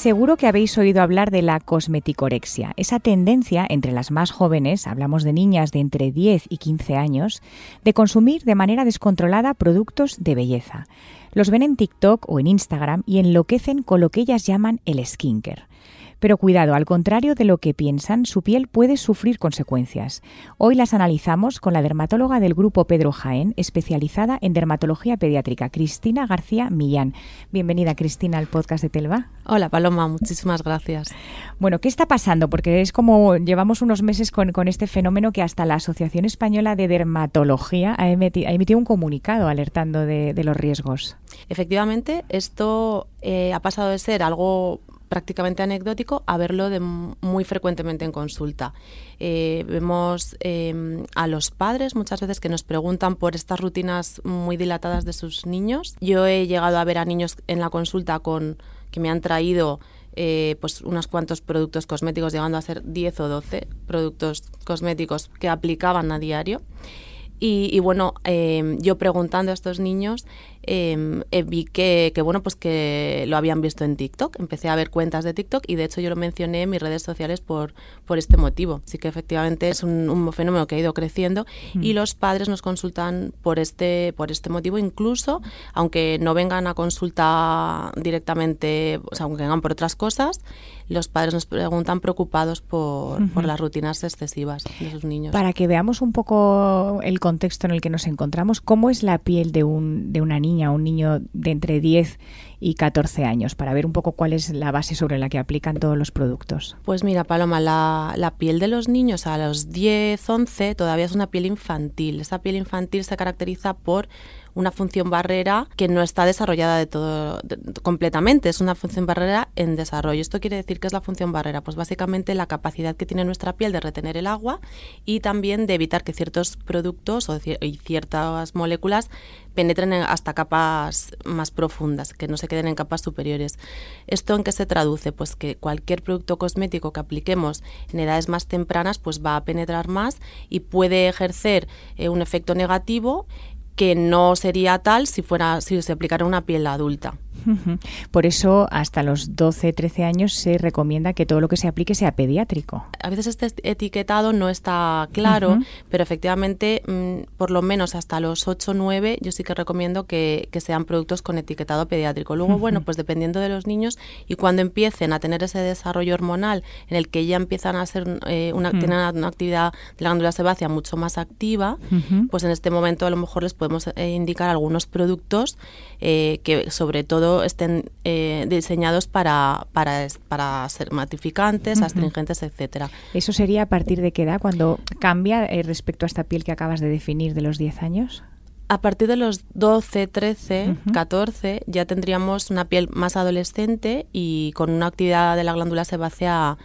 Seguro que habéis oído hablar de la cosmeticorexia, esa tendencia entre las más jóvenes, hablamos de niñas de entre 10 y 15 años, de consumir de manera descontrolada productos de belleza. Los ven en TikTok o en Instagram y enloquecen con lo que ellas llaman el skincare. Pero cuidado, al contrario de lo que piensan, su piel puede sufrir consecuencias. Hoy las analizamos con la dermatóloga del grupo Pedro Jaén, especializada en dermatología pediátrica, Cristina García Millán. Bienvenida, Cristina, al podcast de Telva. Hola, Paloma, muchísimas gracias. Bueno, ¿qué está pasando? Porque es como llevamos unos meses con, este fenómeno que hasta la Asociación Española de Dermatología ha emitido, un comunicado alertando de, los riesgos. Efectivamente, esto eh, ha pasado de ser algo prácticamente anecdótico a verlo de muy frecuentemente en consulta. Eh, vemos em, a los padres muchas veces que nos preguntan por estas rutinas muy dilatadas de sus niños. Yo he llegado a ver a niños en la consulta con que me han traído eh, pues unos cuantos productos cosméticos, llegando a ser 10 o 12 productos cosméticos que aplicaban a diario. Y, bueno, em, yo preguntando a estos niños eh, vi que, bueno, pues que lo habían visto en TikTok. Empecé a ver cuentas de TikTok y de hecho yo lo mencioné en mis redes sociales por, por este motivo. Así que efectivamente es un, fenómeno que ha ido creciendo y mm. los padres nos consultan por este, por este motivo, incluso aunque no vengan a consulta directamente, o sea, aunque vengan por otras cosas, los padres nos preguntan preocupados por, por, las rutinas excesivas de sus niños. Para que veamos un poco el contexto en el que nos encontramos, ¿cómo es la piel de, un, de una niña? Niña un niño de entre 10 y 14 años, para ver un poco cuál es la base sobre la que aplican todos los productos? Pues mira, Paloma, la, la piel de los niños a los 10, 11 todavía es una piel infantil. Esa piel infantil se caracteriza por una función barrera que no está desarrollada de todo completamente, es una función barrera en desarrollo. ¿Esto quiere decir que es la función barrera? Pues básicamente la capacidad que tiene nuestra piel de retener el agua y también de evitar que ciertos productos o y ciertas moléculas penetren hasta capas más profundas, que no se queden en capas superiores. ¿Esto en qué se traduce? Pues que cualquier producto cosmético que apliquemos en edades más tempranas pues va a penetrar más y puede ejercer eh, un efecto negativo que no sería tal si fuera si se aplicara una piel adulta. Por eso, hasta los 12, 13 años se recomienda que todo lo que se aplique sea pediátrico. A veces este etiquetado no está claro, pero efectivamente, mm, por lo menos hasta los 8, 9, yo sí que recomiendo que, sean productos con etiquetado pediátrico. Luego, bueno, pues dependiendo de los niños y cuando empiecen a tener ese desarrollo hormonal en el que ya empiezan a ser eh, una, una, actividad de la glándula sebácea mucho más activa, pues en este momento a lo mejor les podemos eh, indicar algunos productos eh, que sobre todo estén eh, diseñados para, para, para ser matificantes, astringentes, etcétera. ¿Eso sería a partir de qué edad, cuando cambia eh, respecto a esta piel que acabas de definir de los 10 años? A partir de los 12, 13, 14 ya tendríamos una piel más adolescente y con una actividad de la glándula sebácea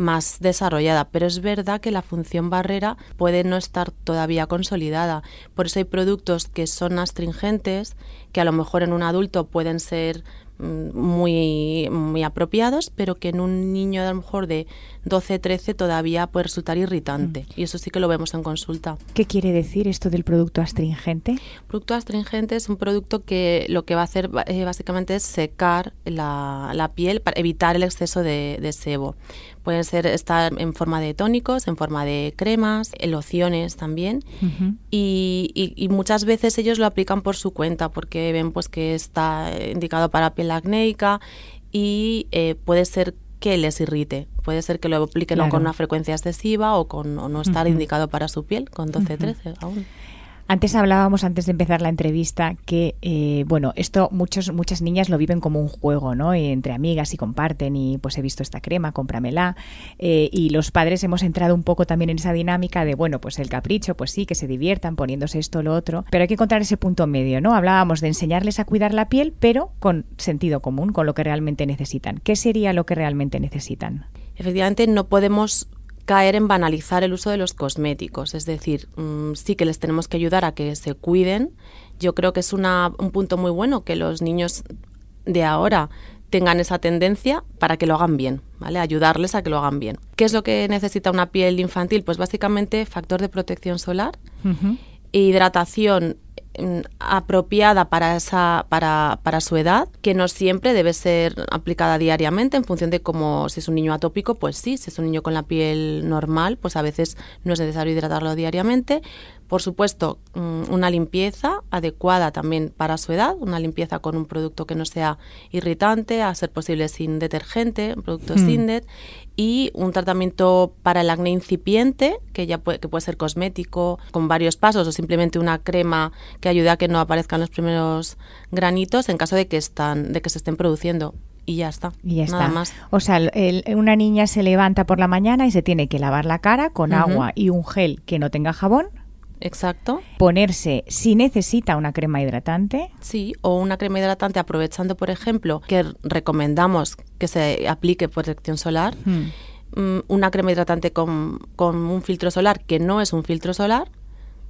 más desarrollada, pero es verdad que la función barrera puede no estar todavía consolidada. Por eso hay productos que son astringentes, que a lo mejor en un adulto pueden ser mm, muy, muy apropiados, pero que en un niño a lo mejor de 12, 13 todavía puede resultar irritante. Mm. Y eso sí que lo vemos en consulta. ¿Qué quiere decir esto del producto astringente? producto astringente es un producto que lo que va a hacer eh, básicamente es secar la, la, piel para evitar el exceso de, de sebo. Pueden ser estar en forma de tónicos, en forma de cremas, lociones también. y, y, muchas veces ellos lo aplican por su cuenta porque ven pues que está indicado para piel acnéica y eh, puede ser que les irrite. Puede ser que lo apliquen con una frecuencia excesiva o con no estar indicado para su piel, con 12-13 aún. Antes hablábamos, antes de empezar la entrevista, que, eh, bueno, esto muchos, muchas niñas lo viven como un juego, ¿no? entre amigas y comparten y pues he visto esta crema, cómpramela. Eh, y los padres hemos entrado un poco también en esa dinámica de, bueno, pues el capricho, pues sí, que se diviertan poniéndose esto o lo otro. Pero hay que encontrar ese punto medio, ¿no? Hablábamos de enseñarles a cuidar la piel, pero con sentido común, con lo que realmente necesitan. ¿Qué sería lo que realmente necesitan? Efectivamente, no podemos caer en banalizar el uso de los cosméticos. Es decir, mm, sí que les tenemos que ayudar a que se cuiden. Yo creo que es una, un punto muy bueno que los niños de ahora tengan esa tendencia para que lo hagan bien, ¿vale? Ayudarles a que lo hagan bien. ¿Qué es lo que necesita una piel infantil? Pues básicamente factor de protección solar, hidratación mm, apropiada para esa para, para, su edad que no siempre debe ser aplicada diariamente en función de cómo si es un niño atópico pues sí si es un niño con la piel normal pues a veces no es necesario hidratarlo diariamente por supuesto, mm, una limpieza adecuada también para su edad, una limpieza con un producto que no sea irritante, a ser posible sin detergente, un producto hmm. Sindet, y un tratamiento para el acné incipiente, que ya puede, que puede ser cosmético, con varios pasos, o simplemente una crema que ayude a que no aparezcan los primeros granitos en caso de que, están, de que se estén produciendo y ya está. Y ya nada está. más. O sea, una niña se levanta por la mañana y se tiene que lavar la cara con agua y un gel que no tenga jabón. Exacto. Ponerse si necesita una crema hidratante. Sí, o una crema hidratante aprovechando, por ejemplo, que recomendamos que se aplique protección solar. Hmm. Mm, una crema hidratante con, con un filtro solar que no es un filtro solar,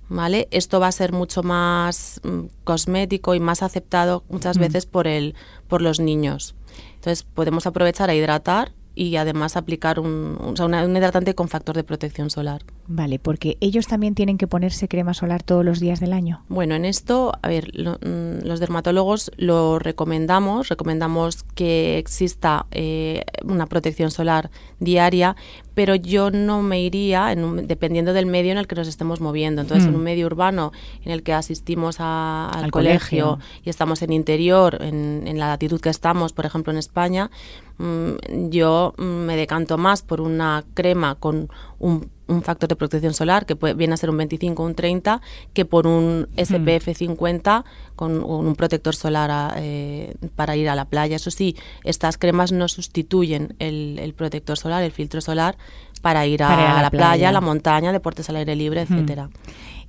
¿vale? Esto va a ser mucho más mm, cosmético y más aceptado muchas hmm. veces por el por los niños. Entonces podemos aprovechar a hidratar y además aplicar un, un, hidratante con factor de protección solar. Vale, porque ellos también tienen que ponerse crema solar todos los días del año. Bueno, en esto, a ver, mm, los dermatólogos lo recomendamos, recomendamos que exista eh, una protección solar diaria, pero yo no me iría en dependiendo del medio en el que nos estemos moviendo. Entonces, en mm. un medio urbano en el que asistimos al, colegio, y estamos en interior, en, en la latitud que estamos, por ejemplo en España, Mm, yo me decanto más por una crema con un, factor de protección solar que puede, viene a ser un 25 o un 30 que por un SPF 50 con, un protector solar eh, para ir a la playa. Eso sí, estas cremas no sustituyen el, protector solar, el filtro solar para ir a, la, playa, a la montaña, deportes al aire libre, etcétera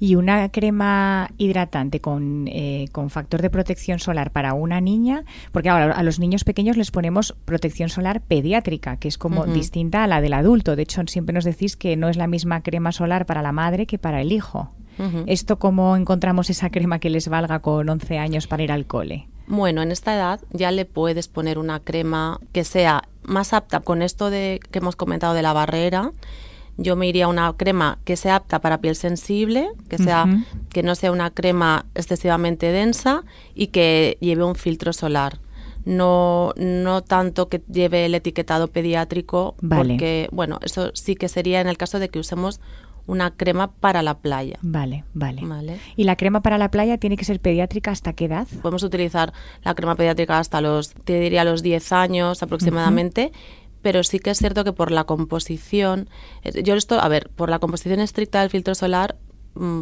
y una crema hidratante con, eh, con factor de protección solar para una niña, porque ahora a los niños pequeños les ponemos protección solar pediátrica, que es como distinta a la del adulto. De hecho, siempre nos decís que no es la misma crema solar para la madre que para el hijo. ¿Esto cómo encontramos esa crema que les valga con 11 años para ir al cole? Bueno, en esta edad ya le puedes poner una crema que sea más apta con esto de que hemos comentado de la barrera yo me iría a una crema que sea apta para piel sensible, que sea que no sea una crema excesivamente densa y que lleve un filtro solar. No, no tanto que lleve el etiquetado pediátrico, porque, bueno, eso sí que sería en el caso de que usemos una crema para la playa. Vale, vale, vale. ¿Y la crema para la playa tiene que ser pediátrica hasta qué edad? Podemos utilizar la crema pediátrica hasta los, te diría, los 10 años aproximadamente pero sí que es cierto que por la composición, eh, yo esto, a ver, por la composición estricta del filtro solar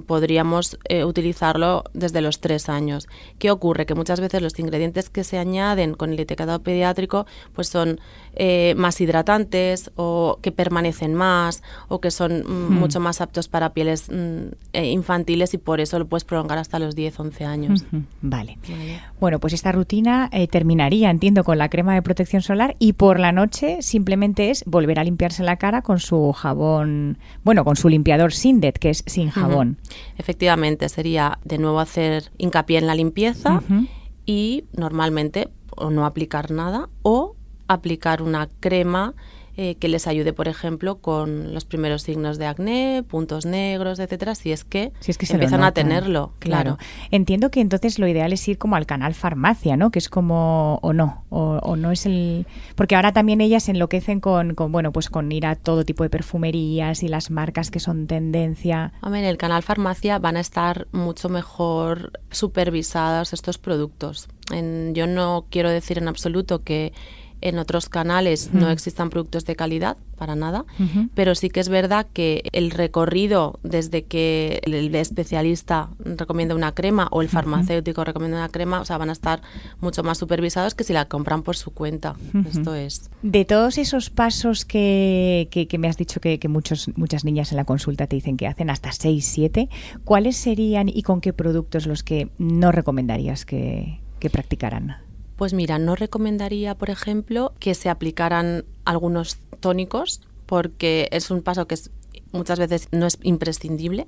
podríamos eh, utilizarlo desde los tres años. ¿Qué ocurre? Que muchas veces los ingredientes que se añaden con el etiquetado pediátrico pues son eh, más hidratantes o que permanecen más o que son mm, hmm. mucho más aptos para pieles mm, eh, infantiles y por eso lo puedes prolongar hasta los 10, 11 años. vale. Bueno, pues esta rutina terminaría, entiendo, con la crema de protección solar y por la noche simplemente es volver a limpiarse la cara con su jabón, bueno, con su limpiador Sindet, que es sin jabón. Efectivamente, sería de nuevo hacer hincapié en la limpieza y normalmente o no aplicar nada o aplicar una crema eh, que les ayude, por ejemplo, con los primeros signos de acné, puntos negros, etcétera, si es que, si es que empiezan a tenerlo. Claro. Entiendo que entonces lo ideal es ir como al canal farmacia, ¿no? Que es como, o no, o, no es el... Porque ahora también ellas se enloquecen con, con, bueno, pues con ir a todo tipo de perfumerías y las marcas que son tendencia. A ver, en el canal farmacia van a estar mucho mejor supervisados estos productos. En, yo no quiero decir en absoluto que en otros canales no existan productos de calidad, para nada, pero sí que es verdad que el recorrido desde que el especialista recomienda una crema o el farmacéutico recomienda una crema, o sea, van a estar mucho más supervisados que si la compran por su cuenta. Esto es. De todos esos pasos que, que, me has dicho que, que, muchos, muchas niñas en la consulta te dicen que hacen, hasta 6, 7, ¿cuáles serían y con qué productos los que no recomendarías que, que practicaran? Pues mira, no recomendaría, por ejemplo, que se aplicaran algunos tónicos porque es un paso que es muchas veces no es imprescindible.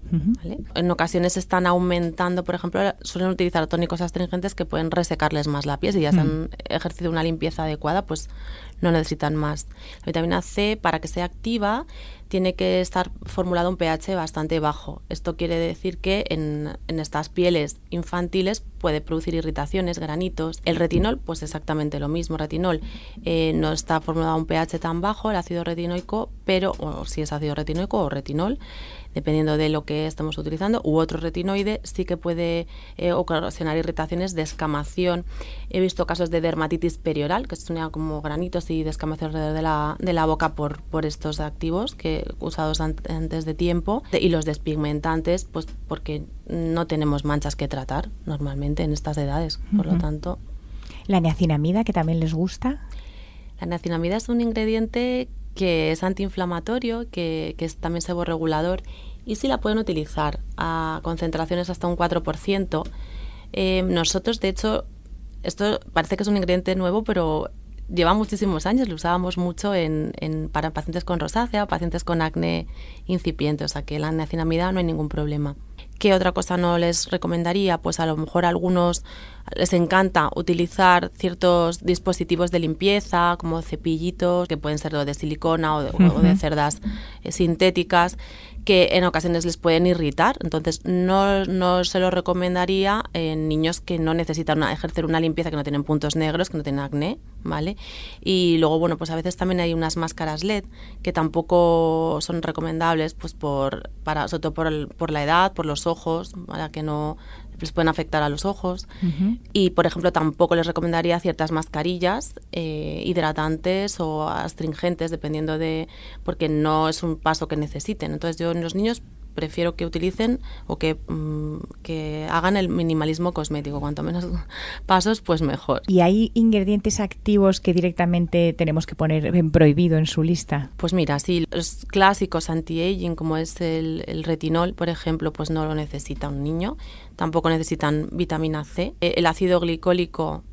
En ocasiones están aumentando, por ejemplo, suelen utilizar tónicos astringentes que pueden resecarles más la piel. Si ya se han ejercido una limpieza adecuada, pues no necesitan más. La vitamina C, para que sea activa, tiene que estar formulado un pH bastante bajo. Esto quiere decir que en, estas pieles infantiles puede producir irritaciones, granitos. El retinol, pues exactamente lo mismo. Retinol eh, no está formulado un pH tan bajo, el ácido retinoico, pero, o si es ácido retinoico o retinol, dependiendo de lo que estamos utilizando, u otro retinoide, sí que puede eh, ocasionar irritaciones de. He visto casos de dermatitis perioral, que son como granitos y descamación alrededor de la, de la boca por, por estos activos que usados antes de tiempo. Y los despigmentantes, pues porque no tenemos manchas que tratar normalmente en estas edades, por lo tanto. ¿La niacinamida, que también les gusta? La niacinamida es un ingrediente que es antiinflamatorio, que, que es también seborregulador y si la pueden utilizar a concentraciones hasta un 4%. Eh, nosotros, de hecho, esto parece que es un ingrediente nuevo, pero lleva muchísimos años, lo usábamos mucho en, en, para pacientes con rosácea o pacientes con acné incipiente, o sea que la niacinamida no hay ningún problema. ¿Qué otra cosa no les recomendaría? Pues a lo mejor algunos les encanta utilizar ciertos dispositivos de limpieza, como cepillitos, que pueden ser de silicona o de, cerdas eh, sintéticas, que en ocasiones les pueden irritar. Entonces, no, no se lo recomendaría en niños que no necesitan ejercer una limpieza, que no tienen puntos negros, que no tienen acné, ¿vale? Y luego, bueno, pues a veces también hay unas máscaras LED que tampoco son recomendables, pues por, para, sobre todo por, por la edad, por los ojos, para que no les pueden afectar a los ojos. Y, por ejemplo, tampoco les recomendaría ciertas mascarillas eh, hidratantes o astringentes, dependiendo de... porque no es un paso que necesiten. Entonces, yo en los niños prefiero que utilicen o que, mm, que, hagan el minimalismo cosmético. Cuanto menos pasos, pues mejor. ¿Y hay ingredientes activos que directamente tenemos que poner en prohibido en su lista? Pues mira, sí, los clásicos anti-aging, como es el, el, retinol, por ejemplo, pues no lo necesita un niño. Tampoco necesitan vitamina C. Eh, el ácido glicólico,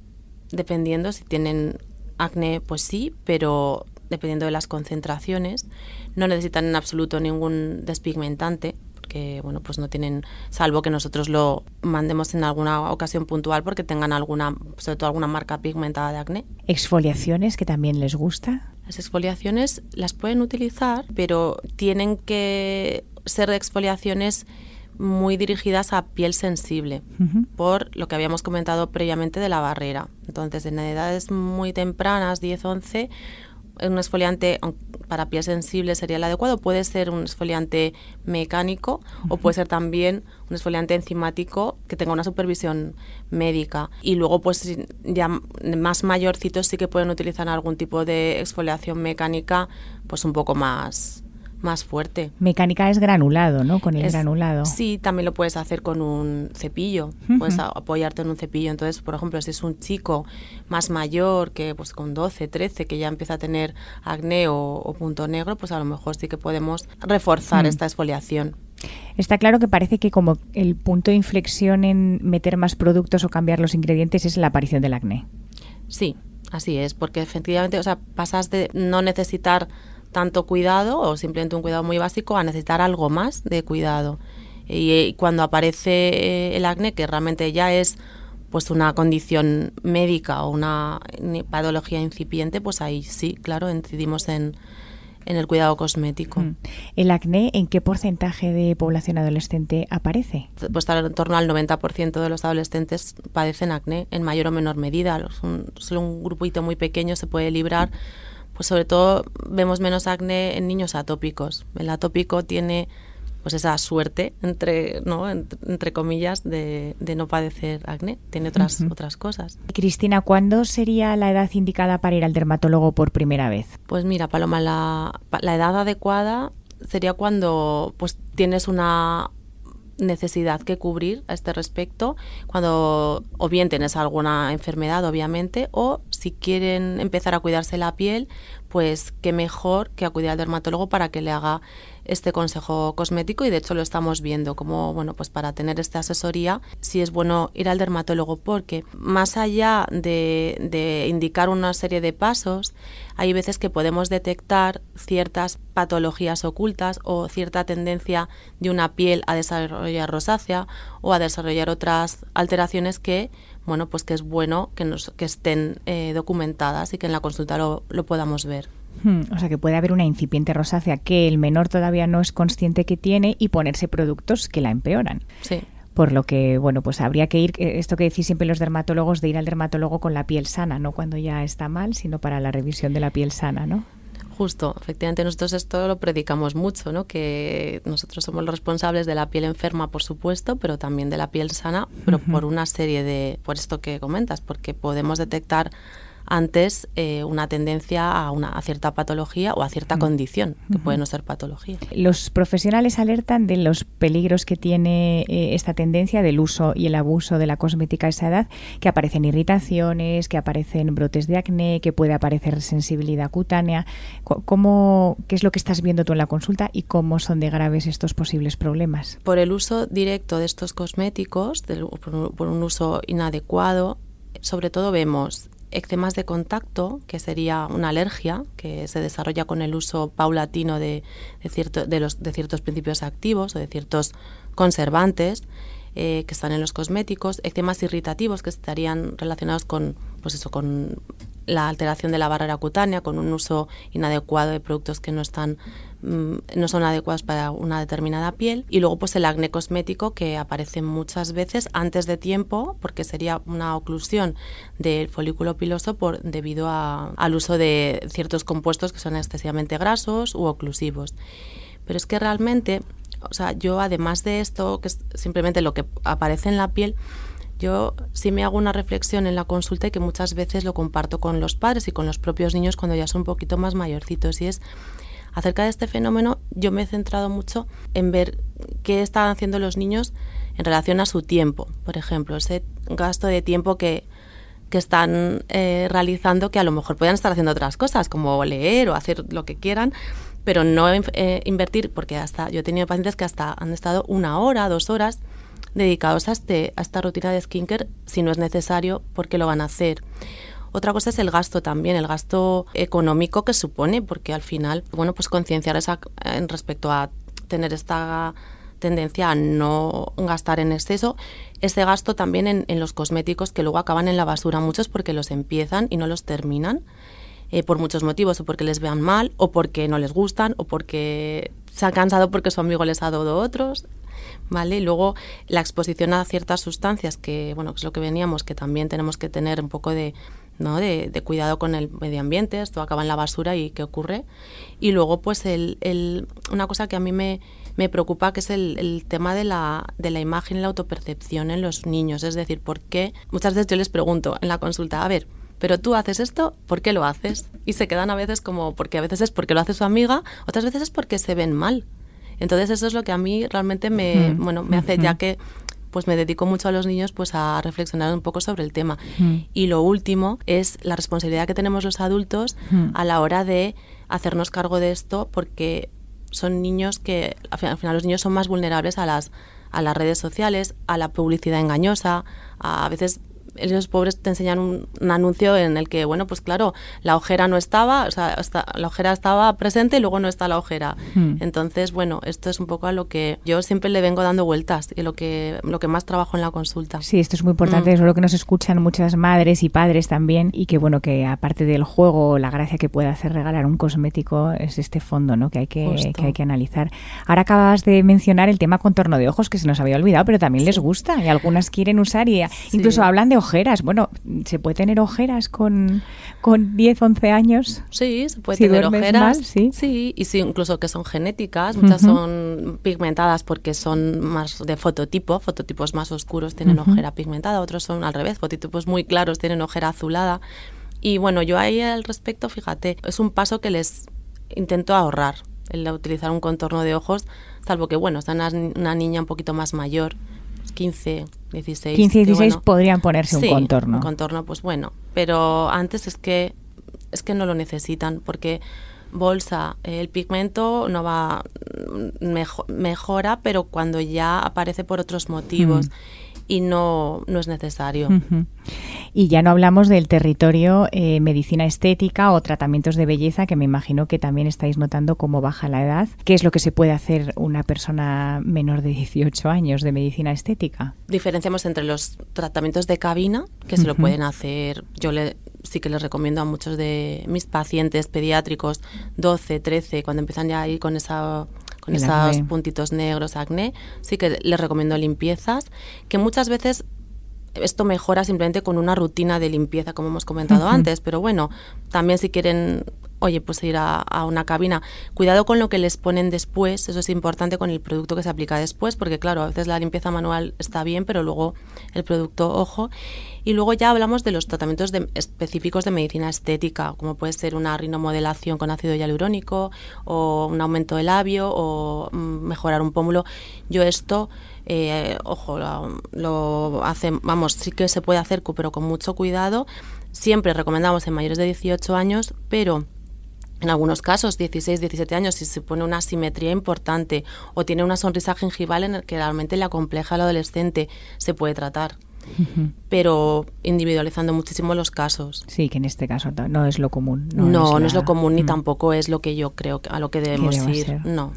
dependiendo si tienen acné, pues sí, pero dependiendo de las concentraciones. No necesitan en absoluto ningún despigmentante, porque bueno, pues no tienen, salvo que nosotros lo mandemos en alguna ocasión puntual porque tengan alguna, sobre todo alguna marca pigmentada de acné. ¿Exfoliaciones que también les gusta? Las exfoliaciones las pueden utilizar, pero tienen que ser exfoliaciones muy dirigidas a piel sensible, por lo que habíamos comentado previamente de la barrera. Entonces, en edades muy tempranas, 10-11, un esfoliante para piel sensible sería el adecuado. Puede ser un esfoliante mecánico o puede ser también un esfoliante enzimático que tenga una supervisión médica. Y luego, pues ya más mayorcitos sí que pueden utilizar algún tipo de exfoliación mecánica, pues un poco más más fuerte. Mecánica es granulado, ¿no? Con el granulado. Sí, también lo puedes hacer con un cepillo. Puedes apoyarte en un cepillo. Entonces, por ejemplo, si es un chico más mayor, que pues con 12, 13, que ya empieza a tener acné o, punto negro, pues a lo mejor sí que podemos reforzar esta exfoliación. Está claro que parece que como el punto de inflexión en meter más productos o cambiar los ingredientes es la aparición del acné. Sí, así es, porque efectivamente, o sea, pasas de no necesitar tanto cuidado o simplemente un cuidado muy básico a necesitar algo más de cuidado. Y, cuando aparece eh, el acné, que realmente ya es pues una condición médica o una patología incipiente, pues ahí sí, claro, incidimos en, en el cuidado cosmético. Mm. ¿El acné en qué porcentaje de población adolescente aparece? Pues en torno al 90% de los adolescentes padecen acné en mayor o menor medida. solo un grupito muy pequeño se puede librar pues sobre todo vemos menos acné en niños atópicos. El atópico tiene pues esa suerte, entre, ¿no? entre, comillas, de, no padecer acné. Tiene otras, otras cosas. Cristina, ¿cuándo sería la edad indicada para ir al dermatólogo por primera vez? Pues mira, Paloma, la, la edad adecuada sería cuando pues tienes una necesidad que cubrir a este respecto cuando o bien tienes alguna enfermedad obviamente o si quieren empezar a cuidarse la piel pues qué mejor que acudir al dermatólogo para que le haga este consejo cosmético. Y de hecho lo estamos viendo como, bueno, pues para tener esta asesoría sí es bueno ir al dermatólogo porque más allá de, de indicar una serie de pasos, hay veces que podemos detectar ciertas patologías ocultas o cierta tendencia de una piel a desarrollar rosácea o a desarrollar otras alteraciones que bueno, pues que es bueno que, nos, que estén eh, documentadas y que en la consulta lo, lo podamos ver. Hmm, o sea que puede haber una incipiente rosácea que el menor todavía no es consciente que tiene y ponerse productos que la empeoran. Sí. Por lo que, bueno, pues habría que ir, eh, esto que decís siempre los dermatólogos, de ir al dermatólogo con la piel sana, no cuando ya está mal, sino para la revisión de la piel sana, ¿no? Justo, efectivamente nosotros esto lo predicamos mucho, ¿no? Que nosotros somos los responsables de la piel enferma, por supuesto, pero también de la piel sana, pero por una serie de, por esto que comentas, porque podemos detectar antes eh, una tendencia a, una, a cierta patología o a cierta Mm. condición, que puede no ser patología. Los profesionales alertan de los peligros que tiene eh, esta tendencia del uso y el abuso de la cosmética a esa edad, que aparecen irritaciones, que aparecen brotes de acné, que puede aparecer sensibilidad cutánea. ¿Cómo, ¿Qué es lo que estás viendo tú en la consulta y cómo son de graves estos posibles problemas? Por el uso directo de estos cosméticos, del- por, un, por un uso inadecuado, sobre todo vemos eczemas de contacto, que sería una alergia que se desarrolla con el uso paulatino de, de, de los, de ciertos principios activos o de ciertos conservantes eh, que están en los cosméticos, eczemas irritativos que estarían relacionados con, pues eso, con la alteración de la barrera cutánea, con un uso inadecuado de productos que no están mm, no son adecuados para una determinada piel y luego pues el acné cosmético que aparece muchas veces antes de tiempo porque sería una oclusión del folículo piloso por debido a- al uso de ciertos compuestos que son excesivamente grasos u oclusivos. Pero es que realmente, o sea, yo además de esto, que es simplemente lo que aparece en la piel, yo sí me hago una reflexión en la consulta y que muchas veces lo comparto con los padres y con los propios niños cuando ya son un poquito más mayorcitos y es acerca de este fenómeno yo me he centrado mucho en ver qué están haciendo los niños en relación a su tiempo, por ejemplo, ese gasto de tiempo que, que están eh, realizando que a lo mejor puedan estar haciendo otras cosas como leer o hacer lo que quieran pero no eh, invertir porque hasta yo he tenido pacientes que hasta han estado una hora, dos horas dedicados a, este, a esta rutina de skincare si no es necesario porque lo van a hacer. Otra cosa es el gasto también, el gasto económico que supone, porque al final, bueno, pues concienciar en respecto a tener esta tendencia a no gastar en exceso, ese gasto también en, en los cosméticos que luego acaban en la basura, muchos porque los empiezan y no los terminan. Eh, por muchos motivos, o porque les vean mal, o porque no les gustan, o porque se han cansado porque su amigo les ha dado otros, ¿vale? Y luego la exposición a ciertas sustancias que, bueno, es lo que veníamos, que también tenemos que tener un poco de, ¿no? de cuidado con el medio ambiente, esto acaba en la basura y qué ocurre. Y luego, pues, el, el, una cosa que a mí me, me preocupa, que es el, el tema de la, de la imagen y la autopercepción en los niños. Es decir, ¿por qué? Muchas veces yo les pregunto en la consulta, a ver, pero tú haces esto, ¿por qué lo haces? Y se quedan a veces como, porque a veces es porque lo hace su amiga, otras veces es porque se ven mal. Entonces eso es lo que a mí realmente me, Mm, bueno, me hace, ya que pues me dedico mucho a los niños pues a reflexionar un poco sobre el tema. Mm. Y lo último es la responsabilidad que tenemos los adultos a la hora de hacernos cargo de esto porque son niños que al final, al final los niños son más vulnerables a las a las redes sociales, a la publicidad engañosa, a, a veces ellos pobres te enseñan un, un anuncio en el que, bueno, pues claro, la ojera no estaba, o sea, está- la ojera estaba presente y luego no está la ojera. Hmm. Entonces, bueno, esto es un poco a lo que yo siempre le vengo dando vueltas y lo que, lo que más trabajo en la consulta. Sí, esto es muy importante, Mm. es lo que nos escuchan muchas madres y padres también y que bueno, que aparte del juego, la gracia que puede hacer regalar un cosmético es este fondo, ¿no? Que hay que, que hay que analizar. Ahora acabas de mencionar el tema contorno de ojos que se nos había olvidado, pero también les gusta y algunas quieren usar y incluso hablan de ojeras. Bueno, ¿se puede tener ojeras con, con 10, 11 años? Sí, se puede Si tener ojeras. mal, sí. y sí, incluso que son genéticas. Muchas son pigmentadas porque son más de fototipo. Fototipos más oscuros tienen ojera pigmentada, otros son al revés. Fototipos muy claros tienen ojera azulada. Y bueno, yo ahí al respecto, fíjate, es un paso que les intento ahorrar, el utilizar un contorno de ojos, salvo que, bueno, está una, una niña un poquito más mayor, 15, 16. 15 y que, 16 bueno, podrían ponerse Sí, un contorno. Un contorno, pues bueno. Pero antes es que es que no lo necesitan, porque bolsa, el pigmento no va mm, mejora, pero cuando ya aparece por otros motivos. Mm y no, no es necesario. Y ya no hablamos del territorio eh, medicina estética o tratamientos de belleza, que me imagino que también estáis notando cómo baja la edad. ¿Qué es lo que se puede hacer una persona menor de 18 años de medicina estética? Diferenciamos entre los tratamientos de cabina, que se lo pueden hacer, yo le, sí que les recomiendo a muchos de mis pacientes pediátricos, 12, 13, cuando empiezan ya ahí con esa con esos puntitos negros, acné, sí que les recomiendo limpiezas, que muchas veces esto mejora simplemente con una rutina de limpieza, como hemos comentado antes, pero bueno, también si quieren oye, pues ir a, una cabina. Cuidado con lo que les ponen después, eso es importante con el producto que se aplica después, porque claro, a veces la limpieza manual está bien, pero luego el producto, ojo. Y luego ya hablamos de los tratamientos específicos de medicina estética, como puede ser una rinomodelación con ácido hialurónico, o un aumento de labio, o mm, mejorar un pómulo. Yo esto, eh, ojo, lo, lo hacen, vamos, sí que se puede hacer, pero con mucho cuidado. Siempre recomendamos en mayores de 18 años, pero en algunos casos, 16, 17 años, si se pone una simetría importante o tiene una sonrisa gingival en el que realmente la compleja al adolescente, se puede tratar pero individualizando muchísimo los casos. Sí, que en este caso no es lo común. No, no es, lo común ni mm. tampoco es lo que yo creo a lo que debemos ir. No.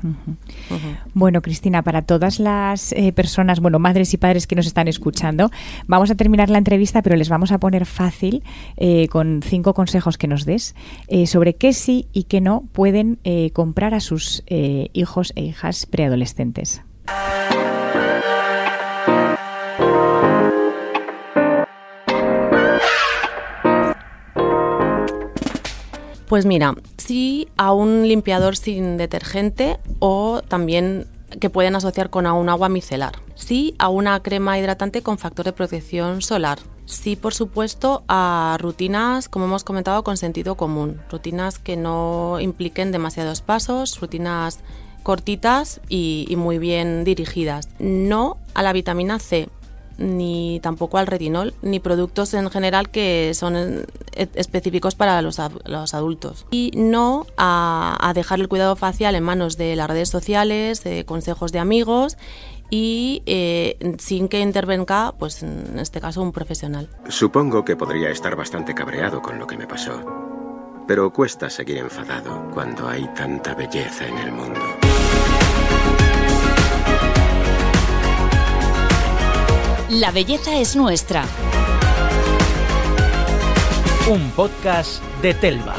Bueno, Cristina, para todas las eh, personas, bueno, madres y padres que nos están escuchando, vamos a terminar la entrevista, pero les vamos a poner fácil eh, con cinco consejos que nos des eh, sobre qué sí y qué no pueden comprar a sus hijos e hijas preadolescentes. Pues mira, sí a un limpiador sin detergente o también que pueden asociar con un agua micelar. Sí a una crema hidratante con factor de protección solar. Sí, por supuesto, a rutinas, como hemos comentado, con sentido común. Rutinas que no impliquen demasiados pasos, rutinas cortitas y, y muy bien dirigidas. No a la vitamina C ni tampoco al retinol, ni productos en general que son e, específicos para los, adultos. Y no a, dejar el cuidado facial en manos de las redes sociales, de consejos de amigos y eh, sin que intervenga, pues en este caso, un profesional. Supongo que podría estar bastante cabreado con lo que me pasó, pero cuesta seguir enfadado cuando hay tanta belleza en el mundo. La belleza es nuestra. Un podcast de Telva.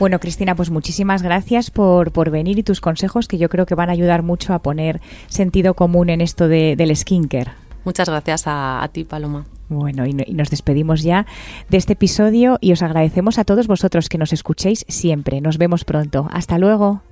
Bueno, Cristina, pues muchísimas gracias por, por, venir y tus consejos que yo creo que van a ayudar mucho a poner sentido común en esto de, del skincare. Muchas gracias a, ti, Paloma. Bueno, y, y, nos despedimos ya de este episodio y os agradecemos a todos vosotros que nos escuchéis siempre. Nos vemos pronto. Hasta luego.